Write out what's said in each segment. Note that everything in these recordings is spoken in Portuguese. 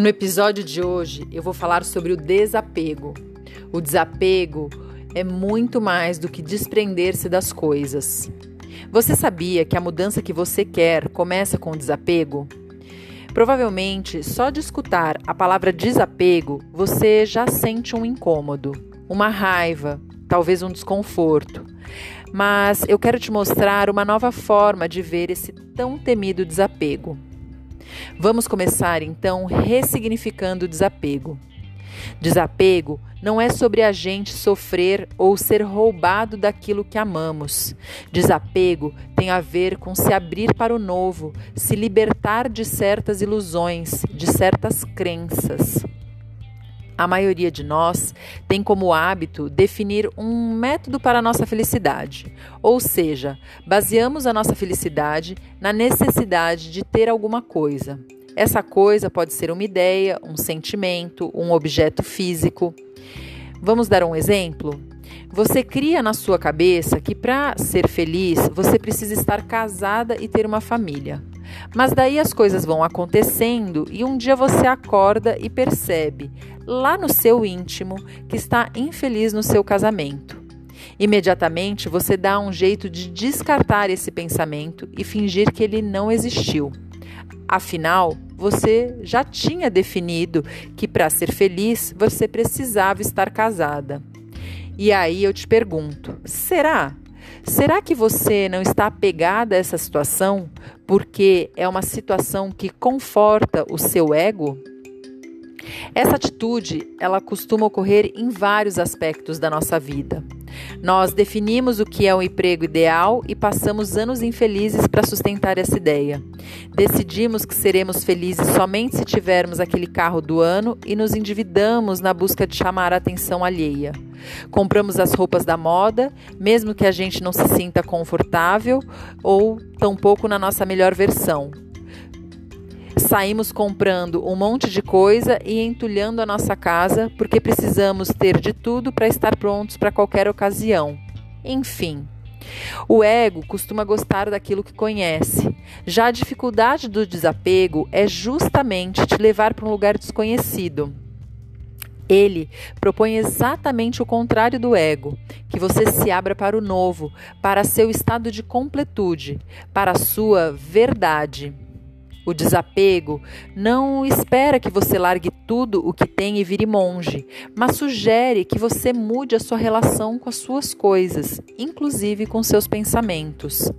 No episódio de hoje, eu vou falar sobre o desapego. O desapego é muito mais do que desprender-se das coisas. Você sabia que a mudança que você quer começa com o desapego? Provavelmente, só de escutar a palavra desapego, você já sente um incômodo, uma raiva, talvez um desconforto. Mas eu quero te mostrar uma nova forma de ver esse tão temido desapego. Vamos começar então ressignificando o desapego. Desapego não é sobre a gente sofrer ou ser roubado daquilo que amamos. Desapego tem a ver com se abrir para o novo, se libertar de certas ilusões, de certas crenças. A maioria de nós tem como hábito definir um método para a nossa felicidade, ou seja, baseamos a nossa felicidade na necessidade de ter alguma coisa. Essa coisa pode ser uma ideia, um sentimento, um objeto físico. Vamos dar um exemplo? Você cria na sua cabeça que para ser feliz você precisa estar casada e ter uma família. Mas daí as coisas vão acontecendo e um dia você acorda e percebe, lá no seu íntimo, que está infeliz no seu casamento. Imediatamente você dá um jeito de descartar esse pensamento e fingir que ele não existiu. Afinal, você já tinha definido que para ser feliz você precisava estar casada. E aí eu te pergunto: será? Será que você não está apegada a essa situação porque é uma situação que conforta o seu ego? Essa atitude, ela costuma ocorrer em vários aspectos da nossa vida. Nós definimos o que é um emprego ideal e passamos anos infelizes para sustentar essa ideia. Decidimos que seremos felizes somente se tivermos aquele carro do ano e nos endividamos na busca de chamar a atenção alheia. Compramos as roupas da moda, mesmo que a gente não se sinta confortável ou tampouco na nossa melhor versão saímos comprando um monte de coisa e entulhando a nossa casa porque precisamos ter de tudo para estar prontos para qualquer ocasião. Enfim. O ego costuma gostar daquilo que conhece. Já a dificuldade do desapego é justamente te levar para um lugar desconhecido. Ele propõe exatamente o contrário do ego, que você se abra para o novo, para seu estado de completude, para a sua verdade. O desapego não espera que você largue tudo o que tem e vire monge, mas sugere que você mude a sua relação com as suas coisas, inclusive com seus pensamentos.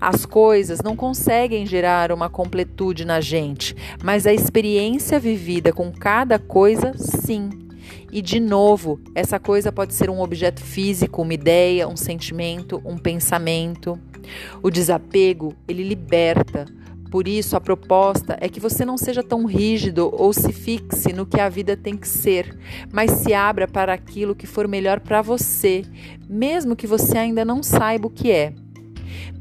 As coisas não conseguem gerar uma completude na gente, mas a experiência vivida com cada coisa, sim. E de novo, essa coisa pode ser um objeto físico, uma ideia, um sentimento, um pensamento. O desapego, ele liberta por isso, a proposta é que você não seja tão rígido ou se fixe no que a vida tem que ser, mas se abra para aquilo que for melhor para você, mesmo que você ainda não saiba o que é.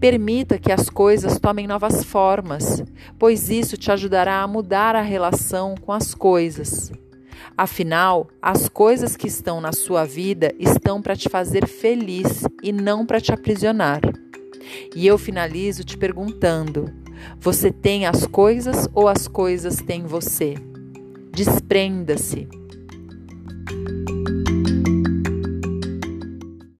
Permita que as coisas tomem novas formas, pois isso te ajudará a mudar a relação com as coisas. Afinal, as coisas que estão na sua vida estão para te fazer feliz e não para te aprisionar. E eu finalizo te perguntando: você tem as coisas ou as coisas têm você? Desprenda-se.